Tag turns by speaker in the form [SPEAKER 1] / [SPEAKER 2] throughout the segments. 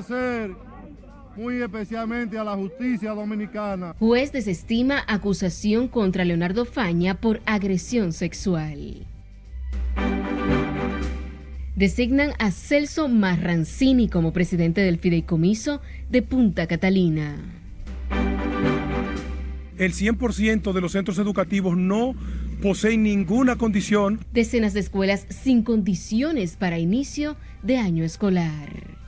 [SPEAKER 1] agradecer muy especialmente a la justicia dominicana.
[SPEAKER 2] Juez desestima acusación contra Leonardo Faña por agresión sexual. Designan a Celso Marrancini como presidente del fideicomiso de Punta Catalina.
[SPEAKER 3] El 100% de los centros educativos no poseen ninguna condición.
[SPEAKER 2] Decenas de escuelas sin condiciones para inicio de año escolar.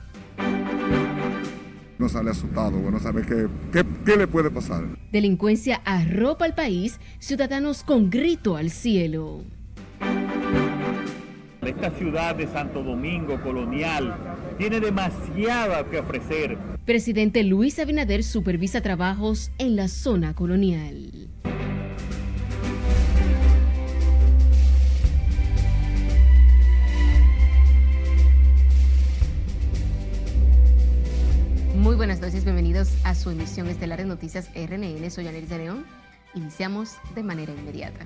[SPEAKER 4] No sale asustado, bueno, sabe qué, qué, qué le puede pasar.
[SPEAKER 2] Delincuencia arropa al país, ciudadanos con grito al cielo.
[SPEAKER 5] Esta ciudad de Santo Domingo colonial tiene demasiado que ofrecer.
[SPEAKER 2] Presidente Luis Abinader supervisa trabajos en la zona colonial. Muy buenas noches, bienvenidos a su emisión estelar de Noticias RNN. Soy Anelis de León. Iniciamos de manera inmediata.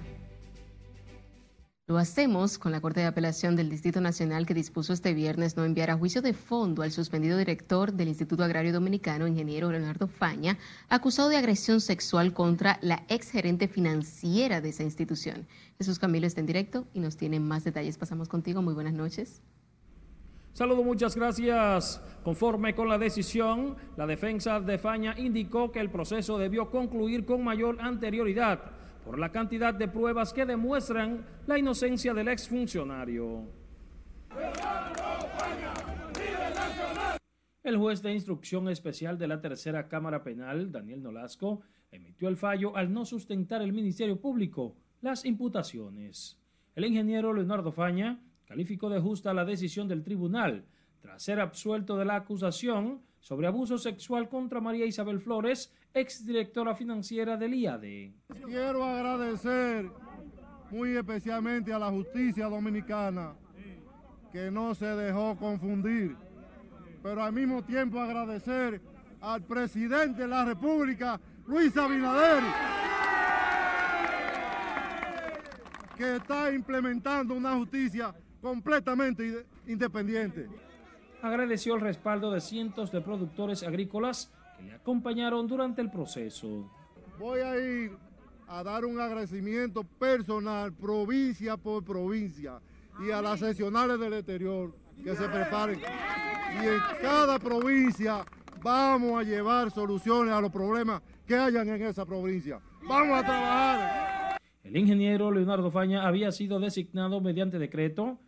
[SPEAKER 2] Lo hacemos con la Corte de Apelación del Distrito Nacional que dispuso este viernes no enviar a juicio de fondo al suspendido director del Instituto Agrario Dominicano, ingeniero Leonardo Faña, acusado de agresión sexual contra la exgerente financiera de esa institución. Jesús Camilo está en directo y nos tiene más detalles. Pasamos contigo. Muy buenas noches.
[SPEAKER 6] Saludo, muchas gracias. Conforme con la decisión, la defensa de Faña indicó que el proceso debió concluir con mayor anterioridad por la cantidad de pruebas que demuestran la inocencia del exfuncionario. El juez de instrucción especial de la Tercera Cámara Penal, Daniel Nolasco, emitió el fallo al no sustentar el Ministerio Público las imputaciones. El ingeniero Leonardo Faña calificó de justa la decisión del tribunal tras ser absuelto de la acusación sobre abuso sexual contra María Isabel Flores, exdirectora financiera del IAD.
[SPEAKER 1] Quiero agradecer muy especialmente a la justicia dominicana que no se dejó confundir, pero al mismo tiempo agradecer al presidente de la República, Luis Abinader, que está implementando una justicia completamente independiente.
[SPEAKER 6] Agradeció el respaldo de cientos de productores agrícolas que le acompañaron durante el proceso.
[SPEAKER 1] Voy a ir a dar un agradecimiento personal, provincia por provincia, y a las sesionales del exterior que se preparen. Y en cada provincia vamos a llevar soluciones a los problemas que hayan en esa provincia. Vamos a trabajar.
[SPEAKER 6] El ingeniero Leonardo Faña había sido designado mediante decreto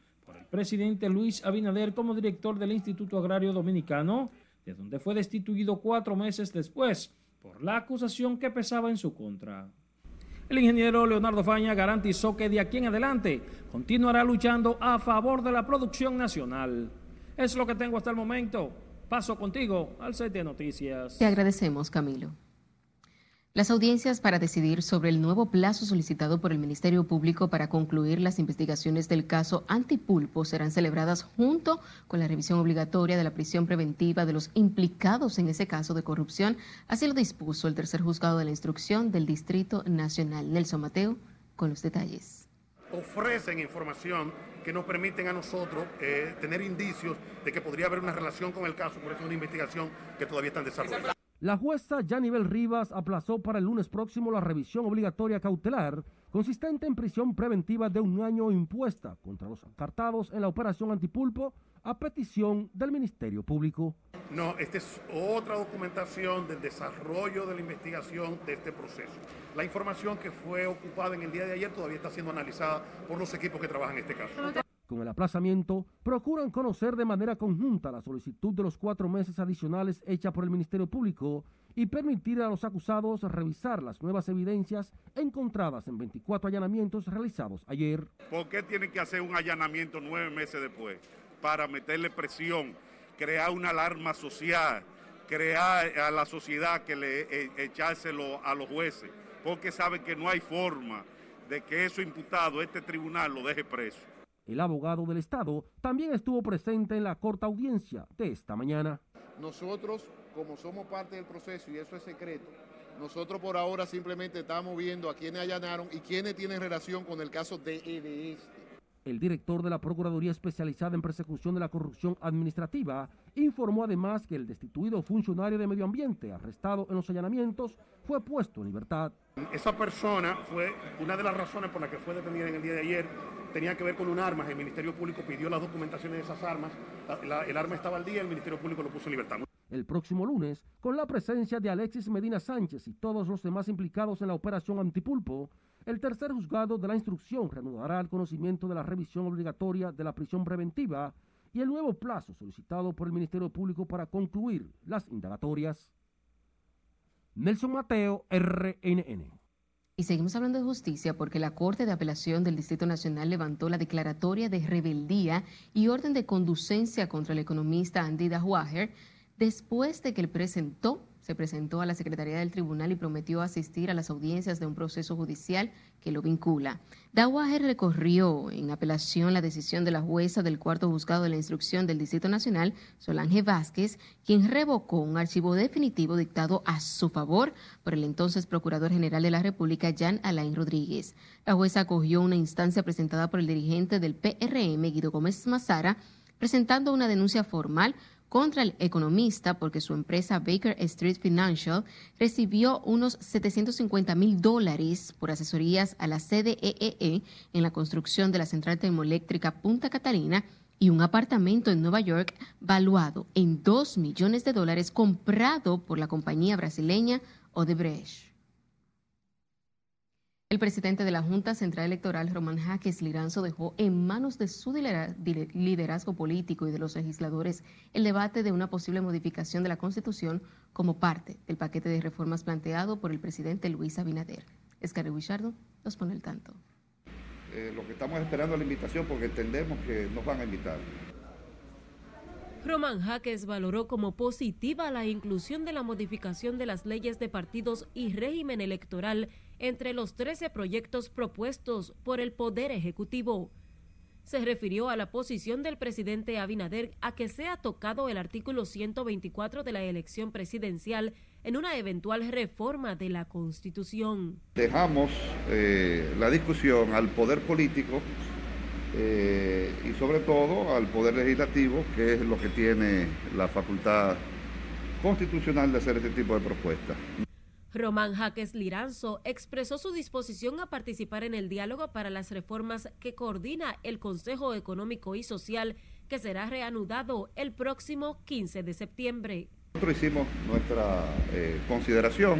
[SPEAKER 6] presidente Luis Abinader como director del Instituto Agrario Dominicano, de donde fue destituido cuatro meses después por la acusación que pesaba en su contra. El ingeniero Leonardo Faña garantizó que de aquí en adelante continuará luchando a favor de la producción nacional. Es lo que tengo hasta el momento. Paso contigo al set de noticias.
[SPEAKER 2] Te agradecemos, Camilo. Las audiencias para decidir sobre el nuevo plazo solicitado por el Ministerio Público para concluir las investigaciones del caso Antipulpo serán celebradas junto con la revisión obligatoria de la prisión preventiva de los implicados en ese caso de corrupción. Así lo dispuso el tercer juzgado de la instrucción del Distrito Nacional. Nelson Mateo con los detalles.
[SPEAKER 7] Ofrecen información que nos permiten a nosotros eh, tener indicios de que podría haber una relación con el caso, por eso es una investigación que todavía está en desarrollo.
[SPEAKER 8] La jueza Yanibel Rivas aplazó para el lunes próximo la revisión obligatoria cautelar consistente en prisión preventiva de un año impuesta contra los encartados en la operación Antipulpo a petición del Ministerio Público.
[SPEAKER 7] No, esta es otra documentación del desarrollo de la investigación de este proceso. La información que fue ocupada en el día de ayer todavía está siendo analizada por los equipos que trabajan en este caso.
[SPEAKER 8] Con el aplazamiento, procuran conocer de manera conjunta la solicitud de los cuatro meses adicionales hecha por el Ministerio Público y permitir a los acusados revisar las nuevas evidencias encontradas en 24 allanamientos realizados ayer.
[SPEAKER 7] ¿Por qué tienen que hacer un allanamiento nueve meses después? Para meterle presión, crear una alarma social, crear a la sociedad que le e, echárselo a los jueces, porque saben que no hay forma de que eso imputado, este tribunal, lo deje preso.
[SPEAKER 8] El abogado del Estado también estuvo presente en la corta audiencia de esta mañana.
[SPEAKER 9] Nosotros, como somos parte del proceso y eso es secreto, nosotros por ahora simplemente estamos viendo a quienes allanaron y quienes tienen relación con el caso de, este.
[SPEAKER 8] El director de la Procuraduría Especializada en Persecución de la Corrupción Administrativa informó además que el destituido funcionario de Medio Ambiente arrestado en los allanamientos fue puesto en libertad.
[SPEAKER 10] Esa persona fue una de las razones por las que fue detenida en el día de ayer, tenía que ver con un arma. El Ministerio Público pidió las documentaciones de esas armas, la, el arma estaba al día, el Ministerio Público lo puso en libertad.
[SPEAKER 8] El próximo lunes, con la presencia de Alexis Medina Sánchez y todos los demás implicados en la operación Antipulpo, el tercer juzgado de la instrucción reanudará el conocimiento de la revisión obligatoria de la prisión preventiva y el nuevo plazo solicitado por el Ministerio Público para concluir las indagatorias. Nelson Mateo, RNN.
[SPEAKER 2] Y seguimos hablando de justicia porque la Corte de Apelación del Distrito Nacional levantó la declaratoria de rebeldía y orden de conducencia contra el economista Andy Dahuager después de que él presentó se presentó a la Secretaría del Tribunal y prometió asistir a las audiencias de un proceso judicial que lo vincula. Dawager recorrió en apelación la decisión de la jueza del cuarto juzgado de la instrucción del Distrito Nacional, Solange Vázquez, quien revocó un archivo definitivo dictado a su favor por el entonces Procurador General de la República, Jan Alain Rodríguez. La jueza acogió una instancia presentada por el dirigente del PRM, Guido Gómez Mazara, presentando una denuncia formal contra el economista porque su empresa Baker Street Financial recibió unos 750 mil dólares por asesorías a la CDEE e e en la construcción de la central termoeléctrica Punta Catalina y un apartamento en Nueva York valuado en 2 millones de dólares comprado por la compañía brasileña Odebrecht. El presidente de la Junta Central Electoral, Román Jaques Liranzo, dejó en manos de su liderazgo político y de los legisladores el debate de una posible modificación de la Constitución como parte del paquete de reformas planteado por el presidente Luis Abinader. Escarre Guichardo nos pone el tanto.
[SPEAKER 11] Eh, lo que estamos esperando es la invitación porque entendemos que nos van a invitar.
[SPEAKER 12] Román Jaques valoró como positiva la inclusión de la modificación de las leyes de partidos y régimen electoral entre los 13 proyectos propuestos por el Poder Ejecutivo. Se refirió a la posición del presidente Abinader a que sea tocado el artículo 124 de la elección presidencial en una eventual reforma de la Constitución.
[SPEAKER 11] Dejamos eh, la discusión al poder político eh, y sobre todo al poder legislativo, que es lo que tiene la facultad constitucional de hacer este tipo de propuestas.
[SPEAKER 12] Román Jaques Liranzo expresó su disposición a participar en el diálogo para las reformas que coordina el Consejo Económico y Social, que será reanudado el próximo 15 de septiembre.
[SPEAKER 11] Nosotros hicimos nuestra eh, consideración.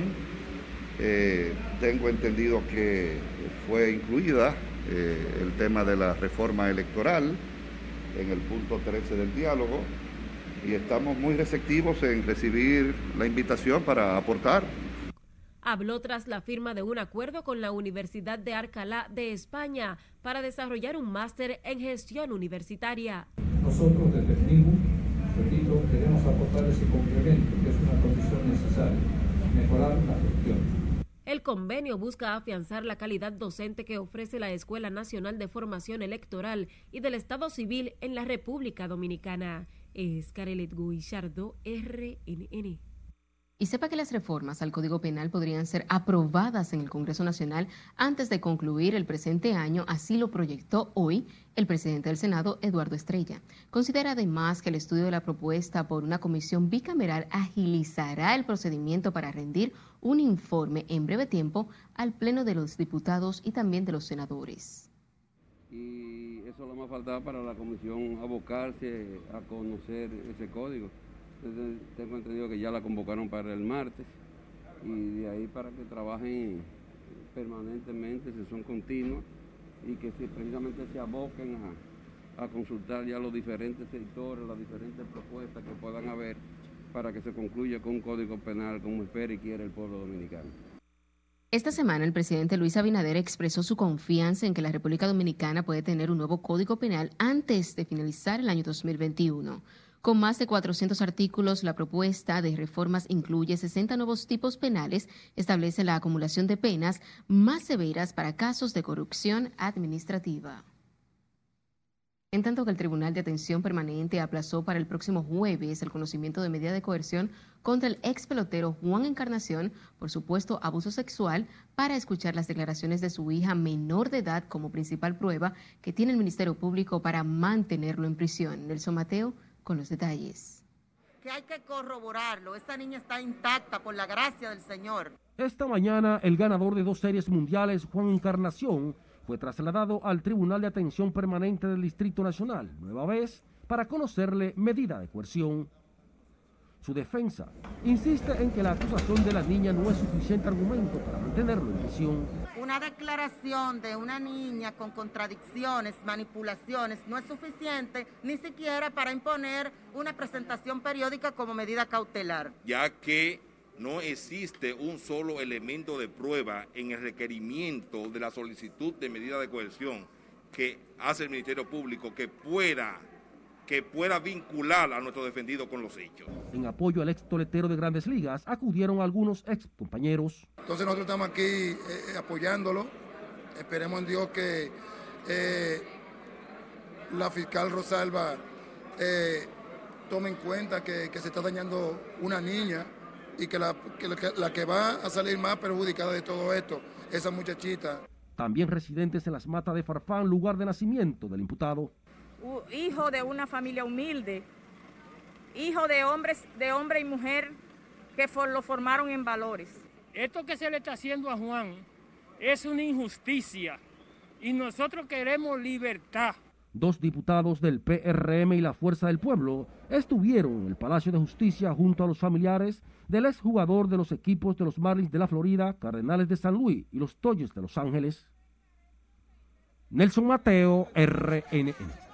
[SPEAKER 11] Eh, tengo entendido que fue incluida eh, el tema de la reforma electoral en el punto 13 del diálogo y estamos muy receptivos en recibir la invitación para aportar
[SPEAKER 12] habló tras la firma de un acuerdo con la Universidad de Alcalá de España para desarrollar un máster en gestión universitaria.
[SPEAKER 13] Nosotros desde repito, queremos aportar ese complemento, que es una condición necesaria, mejorar la gestión.
[SPEAKER 12] El convenio busca afianzar la calidad docente que ofrece la Escuela Nacional de Formación Electoral y del Estado Civil en la República Dominicana. Es Carelet Guillardo, RNN.
[SPEAKER 2] Y sepa que las reformas al Código Penal podrían ser aprobadas en el Congreso Nacional antes de concluir el presente año, así lo proyectó hoy el presidente del Senado, Eduardo Estrella. Considera además que el estudio de la propuesta por una comisión bicameral agilizará el procedimiento para rendir un informe en breve tiempo al Pleno de los Diputados y también de los senadores.
[SPEAKER 14] Y eso lo más faltaba para la comisión abocarse a conocer ese código tengo entendido que ya la convocaron para el martes y de ahí para que trabajen permanentemente, si son continuas y que precisamente se aboquen a consultar ya los diferentes sectores, las diferentes propuestas que puedan haber para que se concluya con un código penal como espera y quiere el pueblo dominicano.
[SPEAKER 2] Esta semana el presidente Luis Abinader expresó su confianza en que la República Dominicana puede tener un nuevo código penal antes de finalizar el año 2021. Con más de 400 artículos, la propuesta de reformas incluye 60 nuevos tipos penales, establece la acumulación de penas más severas para casos de corrupción administrativa. En tanto que el Tribunal de Atención Permanente aplazó para el próximo jueves el conocimiento de medida de coerción contra el ex pelotero Juan Encarnación por supuesto abuso sexual para escuchar las declaraciones de su hija menor de edad como principal prueba que tiene el Ministerio Público para mantenerlo en prisión. Nelson Mateo con los detalles.
[SPEAKER 15] Que hay que corroborarlo. Esta niña está intacta por la gracia del Señor.
[SPEAKER 8] Esta mañana el ganador de dos series mundiales, Juan Encarnación, fue trasladado al Tribunal de Atención Permanente del Distrito Nacional, nueva vez, para conocerle medida de coerción. Su defensa insiste en que la acusación de la niña no es suficiente argumento para mantenerlo en prisión.
[SPEAKER 15] Una declaración de una niña con contradicciones, manipulaciones, no es suficiente ni siquiera para imponer una presentación periódica como medida cautelar.
[SPEAKER 16] Ya que no existe un solo elemento de prueba en el requerimiento de la solicitud de medida de coerción que hace el Ministerio Público que pueda que pueda vincular a nuestro defendido con los hechos.
[SPEAKER 8] En apoyo al ex toletero de grandes ligas, acudieron algunos ex compañeros.
[SPEAKER 17] Entonces nosotros estamos aquí eh, apoyándolo. Esperemos en Dios que eh, la fiscal Rosalba eh, tome en cuenta que, que se está dañando una niña y que la, que va a salir más perjudicada de todo esto, esa muchachita.
[SPEAKER 8] También residentes en las matas de Farfán, lugar de nacimiento del imputado.
[SPEAKER 18] Hijo de una familia humilde, hijo de hombres, de hombre y mujer que lo formaron en valores.
[SPEAKER 19] Esto que se le está haciendo a Juan es una injusticia y nosotros queremos libertad.
[SPEAKER 8] Dos diputados del PRM y la Fuerza del Pueblo estuvieron en el Palacio de Justicia junto a los familiares del exjugador de los equipos de los Marlins de la Florida, Cardenales de San Luis y los Toyes de Los Ángeles. Nelson Mateo, RNN.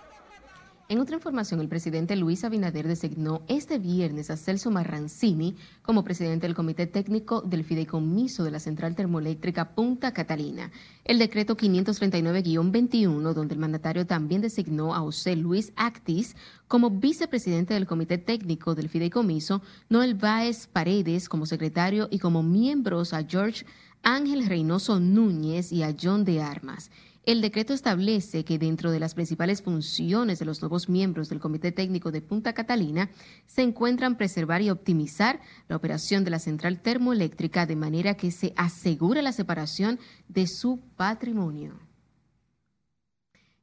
[SPEAKER 2] En otra información, el presidente Luis Abinader designó este viernes a Celso Marrancini como presidente del Comité Técnico del Fideicomiso de la Central Termoeléctrica Punta Catalina. El decreto 539-21, donde el mandatario también designó a José Luis Actis como vicepresidente del Comité Técnico del Fideicomiso, Noel Báez Paredes como secretario y como miembros a George Ángel Reynoso Núñez y a John de Armas. El decreto establece que dentro de las principales funciones de los nuevos miembros del Comité Técnico de Punta Catalina se encuentran preservar y optimizar la operación de la central termoeléctrica de manera que se asegure la separación de su patrimonio.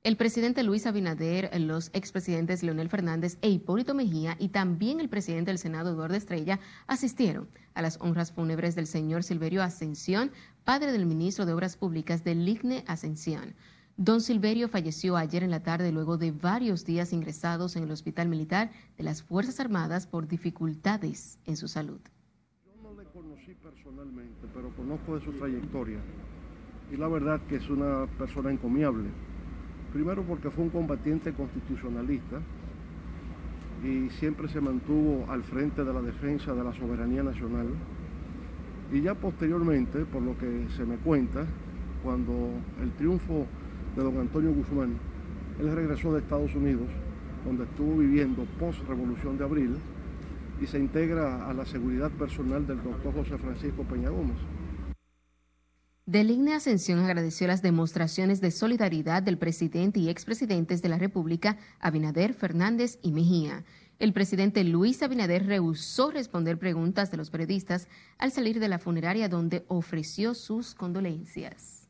[SPEAKER 2] El presidente Luis Abinader, los expresidentes Leonel Fernández e Hipólito Mejía y también el presidente del Senado Eduardo Estrella asistieron a las honras fúnebres del señor Silverio Ascensión, padre del ministro de Obras Públicas del Ligne Ascensión. Don Silverio falleció ayer en la tarde luego de varios días ingresados en el Hospital Militar de las Fuerzas Armadas por dificultades en su salud.
[SPEAKER 1] Yo no le conocí personalmente, pero conozco de su trayectoria y la verdad que es una persona encomiable Primero porque fue un combatiente constitucionalista y siempre se mantuvo al frente de la defensa de la soberanía nacional. Y ya posteriormente, por lo que se me cuenta, cuando el triunfo de don Antonio Guzmán, él regresó de Estados Unidos, donde estuvo viviendo post-revolución de abril, y se integra a la seguridad personal del doctor José Francisco Peña Gómez.
[SPEAKER 2] Deligne Ascensión agradeció las demostraciones de solidaridad del presidente y expresidentes de la República, Abinader, Fernández y Mejía. El presidente Luis Abinader rehusó responder preguntas de los periodistas al salir de la funeraria donde ofreció sus condolencias.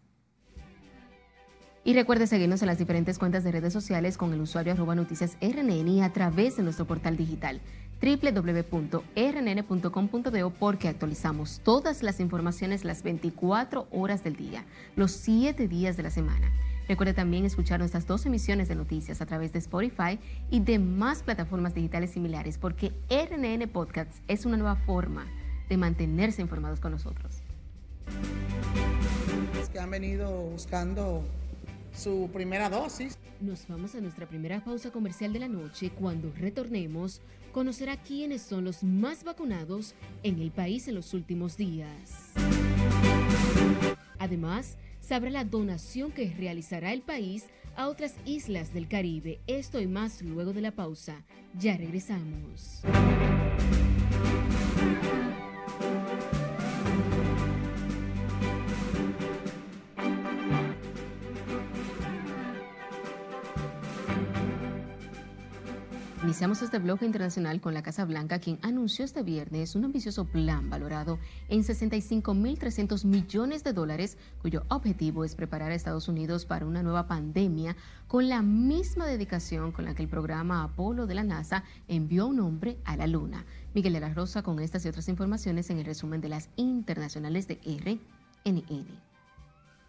[SPEAKER 2] Y recuerde seguirnos en las diferentes cuentas de redes sociales con el usuario arroba noticias RNN y a través de nuestro portal digital www.rnn.com.do porque actualizamos todas las informaciones las 24 horas del día, los 7 días de la semana. Recuerde también escuchar nuestras dos emisiones de noticias a través de Spotify y demás plataformas digitales similares porque RNN Podcasts es una nueva forma de mantenerse informados con nosotros.
[SPEAKER 20] Es que han venido buscando su primera dosis.
[SPEAKER 2] Nos vamos a nuestra primera pausa comercial de la noche. Cuando retornemos, conocerá quiénes son los más vacunados en el país en los últimos días. Además, sabrá la donación que realizará el país a otras islas del Caribe. Esto y más luego de la pausa. Ya regresamos. Iniciamos este bloque internacional con la Casa Blanca, quien anunció este viernes un ambicioso plan valorado en 65.300 millones de dólares, cuyo objetivo es preparar a Estados Unidos para una nueva pandemia con la misma dedicación con la que el programa Apolo de la NASA envió un hombre a la Luna. Miguel de la Rosa con estas y otras informaciones en el resumen de las internacionales de RNN.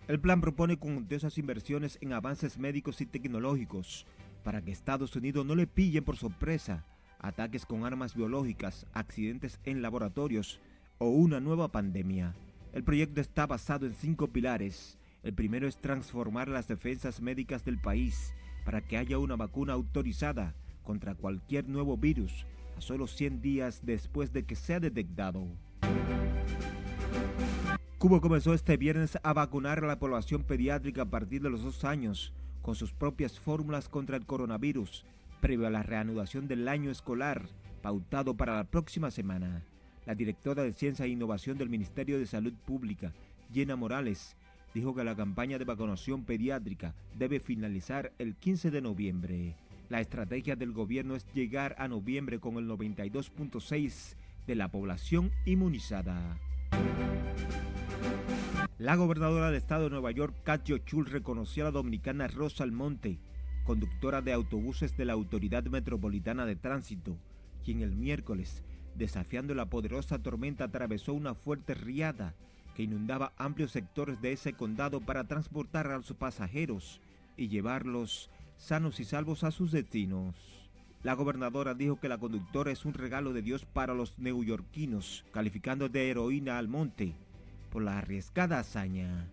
[SPEAKER 21] El plan propone cuantiosas inversiones en avances médicos y tecnológicos para que Estados Unidos no le pillen por sorpresa ataques con armas biológicas, accidentes en laboratorios o una nueva pandemia. El proyecto está basado en cinco pilares. El primero es transformar las defensas médicas del país para que haya una vacuna autorizada contra cualquier nuevo virus a solo 100 días después de que sea detectado. Cuba comenzó este viernes a vacunar a la población pediátrica a partir de los dos años con sus propias fórmulas contra el coronavirus, previo a la reanudación del año escolar, pautado para la próxima semana. La directora de Ciencia e Innovación del Ministerio de Salud Pública, Jenna Morales, dijo que la campaña de vacunación pediátrica debe finalizar el 15 de noviembre. La estrategia del gobierno es llegar a noviembre con el 92.6 de la población inmunizada. La gobernadora del estado de Nueva York, Katio Chul, reconoció a la dominicana Rosa Almonte, conductora de autobuses de la Autoridad Metropolitana de Tránsito, quien el miércoles, desafiando la poderosa tormenta, atravesó una fuerte riada que inundaba amplios sectores de ese condado para transportar a los pasajeros y llevarlos sanos y salvos a sus destinos. La gobernadora dijo que la conductora es un regalo de Dios para los neoyorquinos, calificando de heroína al monte por la arriesgada hazaña.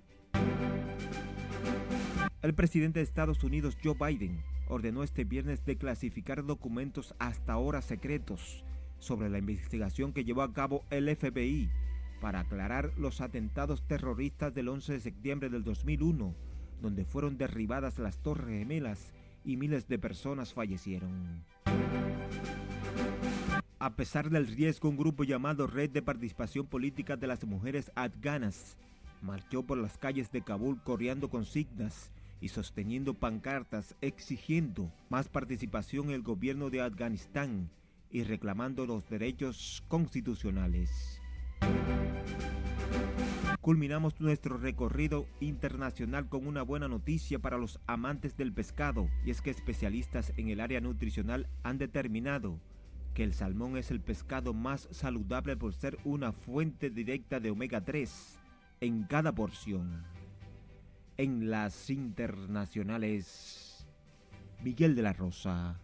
[SPEAKER 21] El presidente de Estados Unidos, Joe Biden, ordenó este viernes declasificar documentos hasta ahora secretos sobre la investigación que llevó a cabo el FBI para aclarar los atentados terroristas del 11 de septiembre del 2001, donde fueron derribadas las Torres Gemelas y miles de personas fallecieron. A pesar del riesgo, un grupo llamado Red de Participación Política de las Mujeres Afganas marchó por las calles de Kabul coreando consignas y sosteniendo pancartas exigiendo más participación en el gobierno de Afganistán y reclamando los derechos constitucionales. Culminamos nuestro recorrido internacional con una buena noticia para los amantes del pescado y es que especialistas en el área nutricional han determinado que el salmón es el pescado más saludable por ser una fuente directa de omega 3 en cada porción. En las internacionales, Miguel de la Rosa.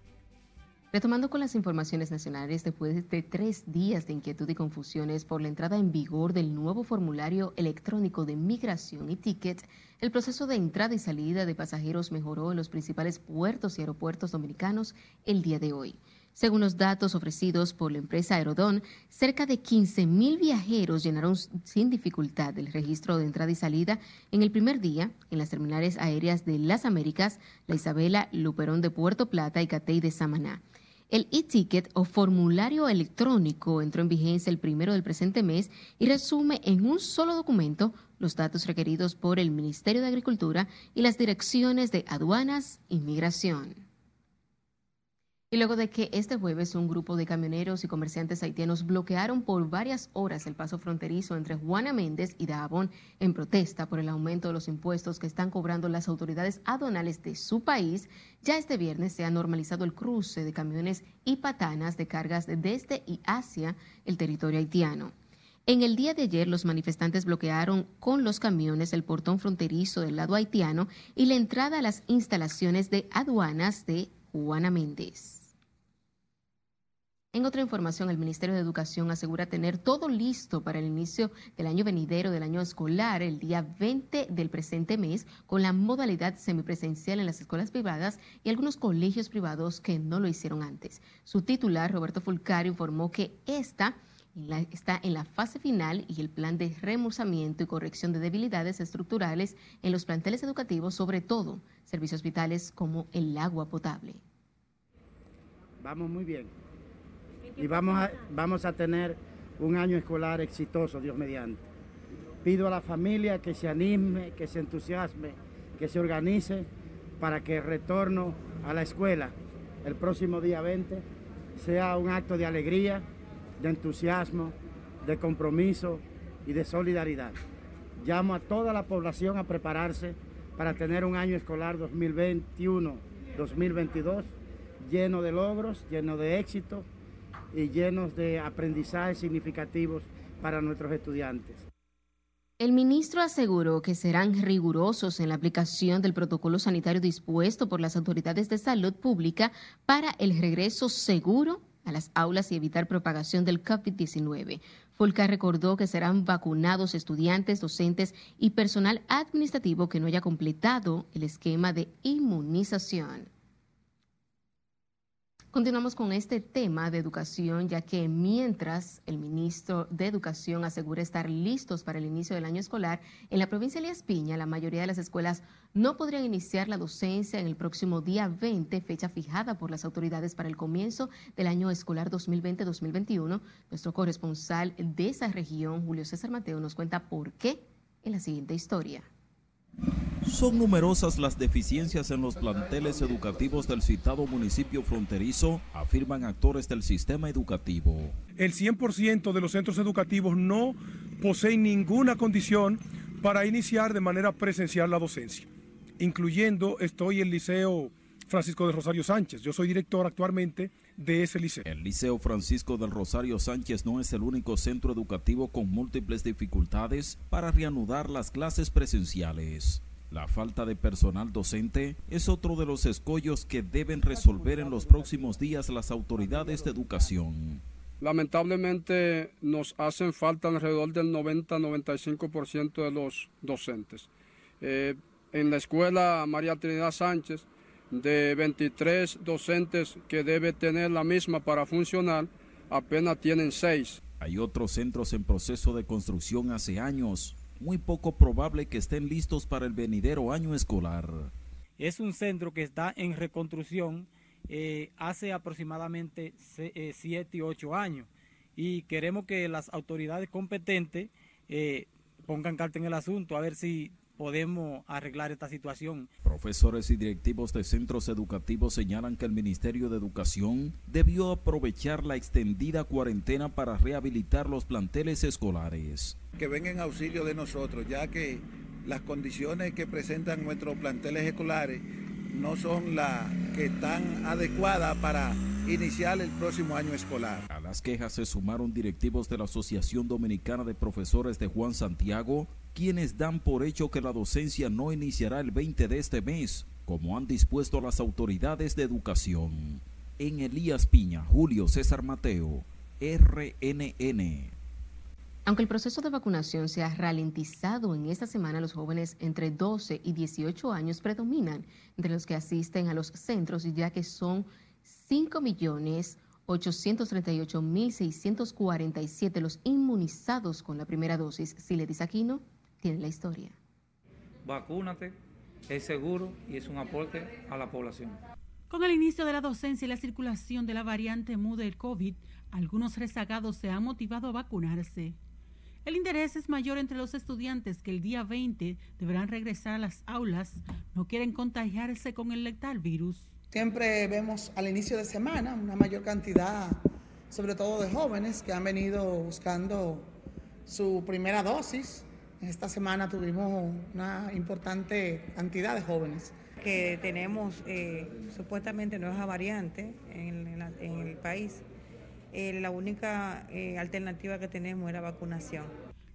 [SPEAKER 2] Retomando con las informaciones nacionales, después de tres días de inquietud y confusiones por la entrada en vigor del nuevo formulario electrónico de migración y ticket, el proceso de entrada y salida de pasajeros mejoró en los principales puertos y aeropuertos dominicanos el día de hoy. Según los datos ofrecidos por la empresa Aerodón, cerca de 15.000 viajeros llenaron sin dificultad el registro de entrada y salida en el primer día en las terminales aéreas de Las Américas, La Isabela, Luperón de Puerto Plata y Catey de Samaná. El e-ticket o formulario electrónico entró en vigencia el primero del presente mes y resume en un solo documento los datos requeridos por el Ministerio de Agricultura y las direcciones de aduanas y migración. Y luego de que este jueves un grupo de camioneros y comerciantes haitianos bloquearon por varias horas el paso fronterizo entre Juana Méndez y Dajabón en protesta por el aumento de los impuestos que están cobrando las autoridades aduanales de su país, ya este viernes se ha normalizado el cruce de camiones y patanas de cargas desde y hacia el territorio haitiano. En el día de ayer, los manifestantes bloquearon con los camiones el portón fronterizo del lado haitiano y la entrada a las instalaciones de aduanas de Juana Méndez. En otra información, el Ministerio de Educación asegura tener todo listo para el inicio del año venidero del año escolar el día 20 del presente mes con la modalidad semipresencial en las escuelas privadas y algunos colegios privados que no lo hicieron antes. Su titular, Roberto Fulcario, informó que esta está en la fase final y el plan de remozamiento y corrección de debilidades estructurales en los planteles educativos, sobre todo servicios vitales como el agua potable.
[SPEAKER 22] Vamos muy bien y vamos a, vamos a tener un año escolar exitoso, Dios mediante. Pido a la familia que se anime, que se entusiasme, que se organice para que el retorno a la escuela el próximo día 20 sea un acto de alegría, de entusiasmo, de compromiso y de solidaridad. Llamo a toda la población a prepararse para tener un año escolar 2021-2022 lleno de logros, lleno de éxito y llenos de aprendizajes significativos para nuestros estudiantes.
[SPEAKER 2] El ministro aseguró que serán rigurosos en la aplicación del protocolo sanitario dispuesto por las autoridades de salud pública para el regreso seguro a las aulas y evitar propagación del COVID-19. Fulca recordó que serán vacunados estudiantes, docentes y personal administrativo que no haya completado el esquema de inmunización. Continuamos con este tema de educación, ya que mientras el ministro de Educación asegura estar listos para el inicio del año escolar, en la provincia de Elías Piña la mayoría de las escuelas no podrían iniciar la docencia en el próximo día 20, fecha fijada por las autoridades para el comienzo del año escolar 2020-2021. Nuestro corresponsal de esa región, Julio César Mateo, nos cuenta por qué en la siguiente historia.
[SPEAKER 23] Son numerosas las deficiencias en los planteles educativos del citado municipio fronterizo, afirman actores del sistema educativo.
[SPEAKER 24] El 100% de los centros educativos no poseen ninguna condición para iniciar de manera presencial la docencia, incluyendo estoy el Liceo Francisco de Rosario Sánchez. Yo soy director actualmente de ese liceo.
[SPEAKER 23] El Liceo Francisco del Rosario Sánchez no es el único centro educativo con múltiples dificultades para reanudar las clases presenciales. La falta de personal docente es otro de los escollos que deben resolver en los próximos días las autoridades de educación.
[SPEAKER 25] Lamentablemente nos hacen falta alrededor del 90-95% de los docentes. Eh, en la escuela María Trinidad Sánchez, de 23 docentes que debe tener la misma para funcionar, apenas tienen 6.
[SPEAKER 23] Hay otros centros en proceso de construcción hace años muy poco probable que estén listos para el venidero año escolar.
[SPEAKER 26] Es un centro que está en reconstrucción eh, hace aproximadamente 7 y 8 años y queremos que las autoridades competentes eh, pongan carta en el asunto a ver si podemos arreglar esta situación.
[SPEAKER 23] Profesores y directivos de centros educativos señalan que el Ministerio de Educación debió aprovechar la extendida cuarentena para rehabilitar los planteles escolares.
[SPEAKER 27] Que vengan en auxilio de nosotros, ya que las condiciones que presentan nuestros planteles escolares no son las que están adecuadas para iniciar el próximo año escolar.
[SPEAKER 23] A las quejas se sumaron directivos de la Asociación Dominicana de Profesores de Juan Santiago, quienes dan por hecho que la docencia no iniciará el 20 de este mes, como han dispuesto las autoridades de educación. En Elías Piña, Julio César Mateo, RNN.
[SPEAKER 2] Aunque el proceso de vacunación se ha ralentizado en esta semana, los jóvenes entre 12 y 18 años predominan entre los que asisten a los centros, ya que son 5.838.647 los inmunizados con la primera dosis. Siledis Aquino tiene la historia.
[SPEAKER 28] Vacúnate, es seguro y es un aporte a la población.
[SPEAKER 29] Con el inicio de la docencia y la circulación de la variante MU del COVID, algunos rezagados se han motivado a vacunarse. El interés es mayor entre los estudiantes que el día 20 deberán regresar a las aulas, no quieren contagiarse con el letal virus.
[SPEAKER 20] Siempre vemos al inicio de semana una mayor cantidad, sobre todo de jóvenes que han venido buscando su primera dosis. Esta semana tuvimos una importante cantidad de jóvenes.
[SPEAKER 30] Que tenemos eh, supuestamente nueva variante en, el país. Eh, la única eh, alternativa que tenemos es la vacunación.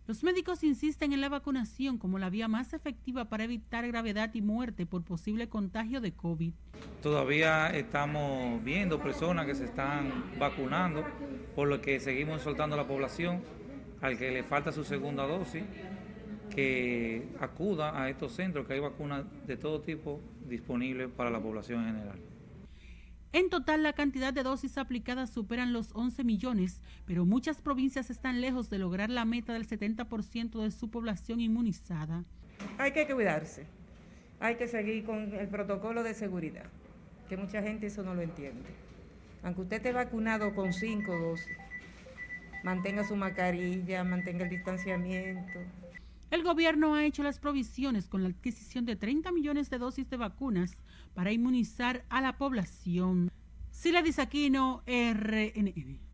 [SPEAKER 29] Los médicos insisten en la vacunación como la vía más efectiva para evitar gravedad y muerte por posible contagio de COVID.
[SPEAKER 28] Todavía estamos viendo personas que se están vacunando, por lo que seguimos soltando a la población al que le falta su segunda dosis, que acuda a estos centros, que hay vacunas de todo tipo disponibles para la población en general.
[SPEAKER 29] En total, la cantidad de dosis aplicadas superan los 11 millones, pero muchas provincias están lejos de lograr la meta del 70% de su población inmunizada.
[SPEAKER 30] Hay que cuidarse, hay que seguir con el protocolo de seguridad, que mucha gente eso no lo entiende. Aunque usted esté vacunado con cinco dosis, mantenga su mascarilla, mantenga el distanciamiento.
[SPEAKER 29] El gobierno ha hecho las provisiones con la adquisición de 30 millones de dosis de vacunas para inmunizar a la población.
[SPEAKER 31] Sila Disaquino, RNN.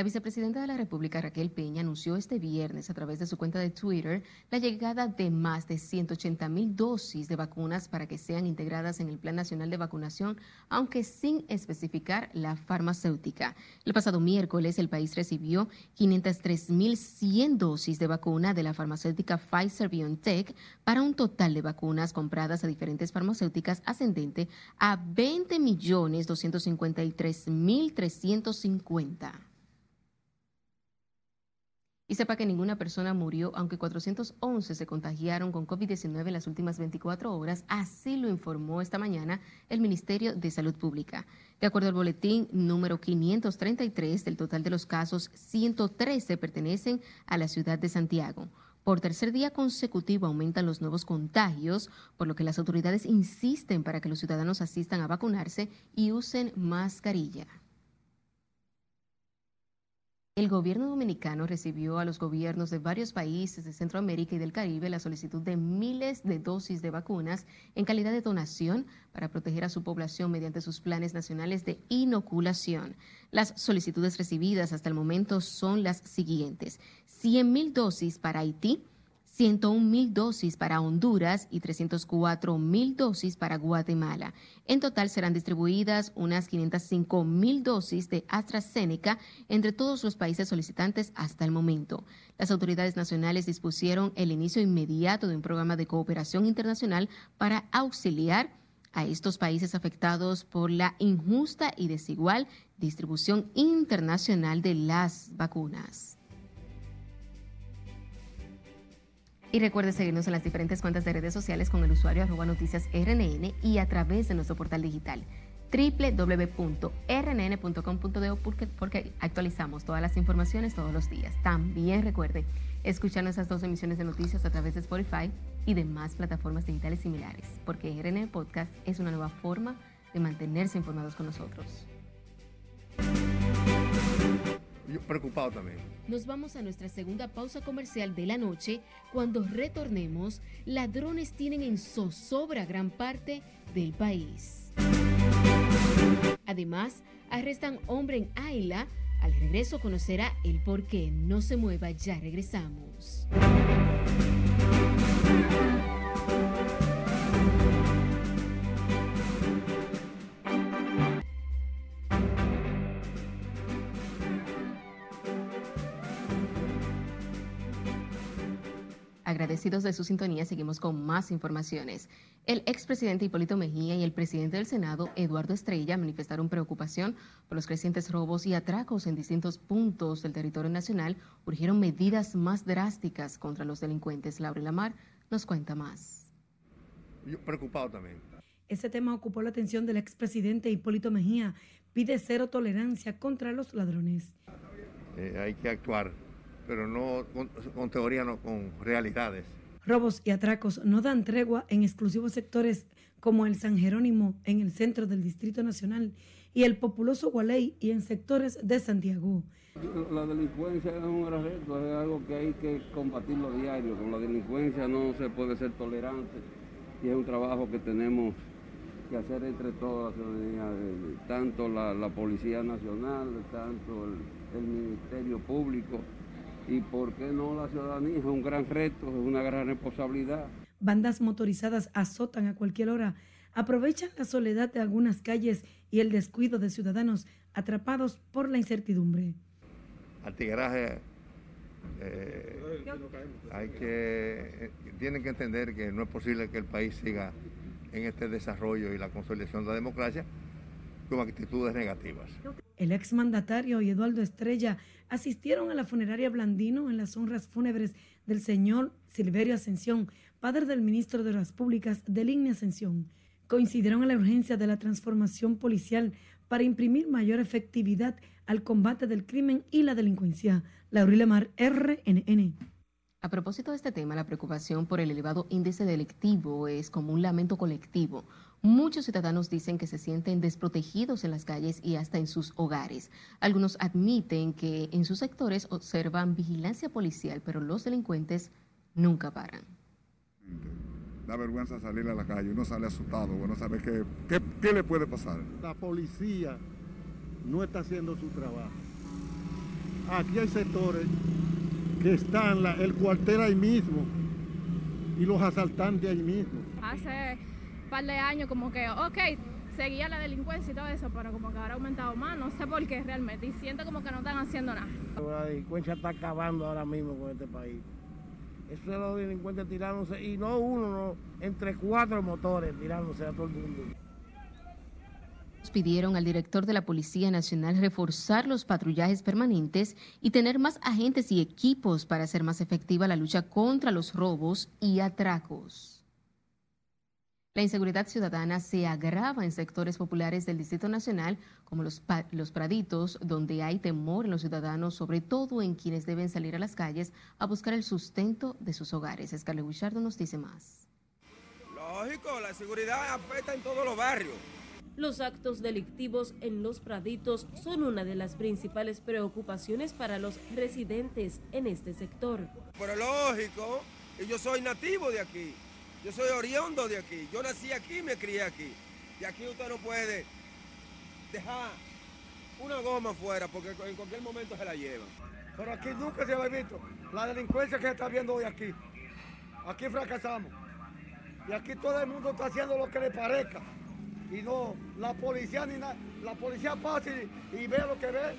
[SPEAKER 2] La vicepresidenta de la República, Raquel Peña, anunció este viernes a través de su cuenta de Twitter la llegada de más de 180 mil dosis de vacunas para que sean integradas en el Plan Nacional de Vacunación, aunque sin especificar la farmacéutica. El pasado miércoles, el país recibió 503 mil 100 dosis de vacuna de la farmacéutica Pfizer BioNTech para un total de vacunas compradas a diferentes farmacéuticas ascendente a 20 millones 253 mil 350. Y sepa que ninguna persona murió, aunque 411 se contagiaron con COVID-19 en las últimas 24 horas, así lo informó esta mañana el Ministerio de Salud Pública. De acuerdo al boletín número 533, del total de los casos, 113 pertenecen a la ciudad de Santiago. Por tercer día consecutivo aumentan los nuevos contagios, por lo que las autoridades insisten para que los ciudadanos asistan a vacunarse y usen mascarilla. El gobierno dominicano recibió a los gobiernos de varios países de Centroamérica y del Caribe la solicitud de miles de dosis de vacunas en calidad de donación para proteger a su población mediante sus planes nacionales de inoculación. Las solicitudes recibidas hasta el momento son las siguientes. 100 mil dosis para Haití, 101 mil dosis para Honduras y 304 mil dosis para Guatemala. En total serán distribuidas unas 505 mil dosis de AstraZeneca entre todos los países solicitantes hasta el momento. Las autoridades nacionales dispusieron el inicio inmediato de un programa de cooperación internacional para auxiliar a estos países afectados por la injusta y desigual distribución internacional de las vacunas. Y recuerde seguirnos en las diferentes cuentas de redes sociales con el usuario arroba noticias RNN y a través de nuestro portal digital www.rnn.com.de porque, actualizamos todas las informaciones todos los días. También recuerde escuchar nuestras dos emisiones de noticias a través de Spotify y demás plataformas digitales similares, porque RNN Podcast es una nueva forma de mantenerse informados con nosotros.
[SPEAKER 32] Preocupado también.
[SPEAKER 2] Nos vamos a nuestra segunda pausa comercial de la noche. Cuando retornemos, ladrones tienen en zozobra gran parte del país. Además, arrestan hombre en Ayla. Al regreso conocerá el por qué. No se mueva, ya regresamos. Agradecidos de su sintonía, seguimos con más informaciones. El expresidente Hipólito Mejía y el presidente del Senado, Eduardo Estrella, manifestaron preocupación por los crecientes robos y atracos en distintos puntos del territorio nacional. Urgieron medidas más drásticas contra los delincuentes. Laura Lamar nos cuenta más.
[SPEAKER 32] Yo preocupado también.
[SPEAKER 31] Ese tema ocupó la atención del expresidente Hipólito Mejía. Pide cero tolerancia contra los ladrones.
[SPEAKER 32] Eh, hay que actuar pero no con, con teoría, no con realidades.
[SPEAKER 31] Robos y atracos no dan tregua en exclusivos sectores como el San Jerónimo en el centro del Distrito Nacional y el populoso Gualey y en sectores de Santiago.
[SPEAKER 14] La delincuencia es un gran reto, es algo que hay que combatirlo diario. Con la delincuencia no se puede ser tolerante y es un trabajo que tenemos que hacer entre todas la ciudadanía, tanto la, la Policía Nacional, tanto el, el Ministerio Público y por qué no la ciudadanía, es un gran reto, es una gran responsabilidad.
[SPEAKER 31] Bandas motorizadas azotan a cualquier hora, aprovechan la soledad de algunas calles y el descuido de ciudadanos atrapados por la incertidumbre.
[SPEAKER 32] Altigraje, eh, hay que, eh, tienen que entender que no es posible que el país siga en este desarrollo y la consolidación de la democracia con actitudes negativas.
[SPEAKER 31] El exmandatario y Eduardo Estrella asistieron a la funeraria Blandino en las honras fúnebres del señor Silverio Ascensión, padre del ministro de las Públicas de Línea Ascensión. Coincidieron en la urgencia de la transformación policial para imprimir mayor efectividad al combate del crimen y la delincuencia. Laurile Mar, RNN.
[SPEAKER 2] A propósito de este tema, la preocupación por el elevado índice delictivo es como un lamento colectivo. Muchos ciudadanos dicen que se sienten desprotegidos en las calles y hasta en sus hogares. Algunos admiten que en sus sectores observan vigilancia policial, pero los delincuentes nunca paran.
[SPEAKER 33] da vergüenza salir a la calle, uno sale asustado, uno sabe qué, qué, qué le puede pasar.
[SPEAKER 31] La policía no está haciendo su trabajo. Aquí hay sectores que están la, el cuartel ahí mismo y los asaltantes ahí mismo.
[SPEAKER 34] Hace par de años como que, ok, seguía la delincuencia y todo eso, pero como que ahora ha aumentado más, no sé por qué realmente, y siento como que no están haciendo nada.
[SPEAKER 32] La delincuencia está acabando ahora mismo con este país. Eso es los delincuentes tirándose, y no uno, no, entre cuatro motores tirándose a todo el mundo.
[SPEAKER 2] Pidieron al director de la Policía Nacional reforzar los patrullajes permanentes y tener más agentes y equipos para hacer más efectiva la lucha contra los robos y atracos. La inseguridad ciudadana se agrava en sectores populares del Distrito Nacional, como los, los, Praditos, donde hay temor en los ciudadanos, sobre todo en quienes deben salir a las calles a buscar el sustento de sus hogares. Scarlett Wichardo nos dice más.
[SPEAKER 35] Lógico, la seguridad afecta en todos los barrios.
[SPEAKER 12] Los actos delictivos en los Praditos son una de las principales preocupaciones para los residentes en este sector.
[SPEAKER 35] Pero lógico, yo soy nativo de aquí. Yo soy oriundo de aquí. Yo nací aquí y me crié aquí. Y aquí usted no puede dejar una goma afuera porque en cualquier momento se la llevan.
[SPEAKER 32] Pero aquí nunca se había visto la delincuencia que se está viendo hoy aquí. Aquí fracasamos. Y aquí todo el mundo está haciendo lo que le parezca. Y no, la policía ni nada. La policía pasa y ve lo que ve.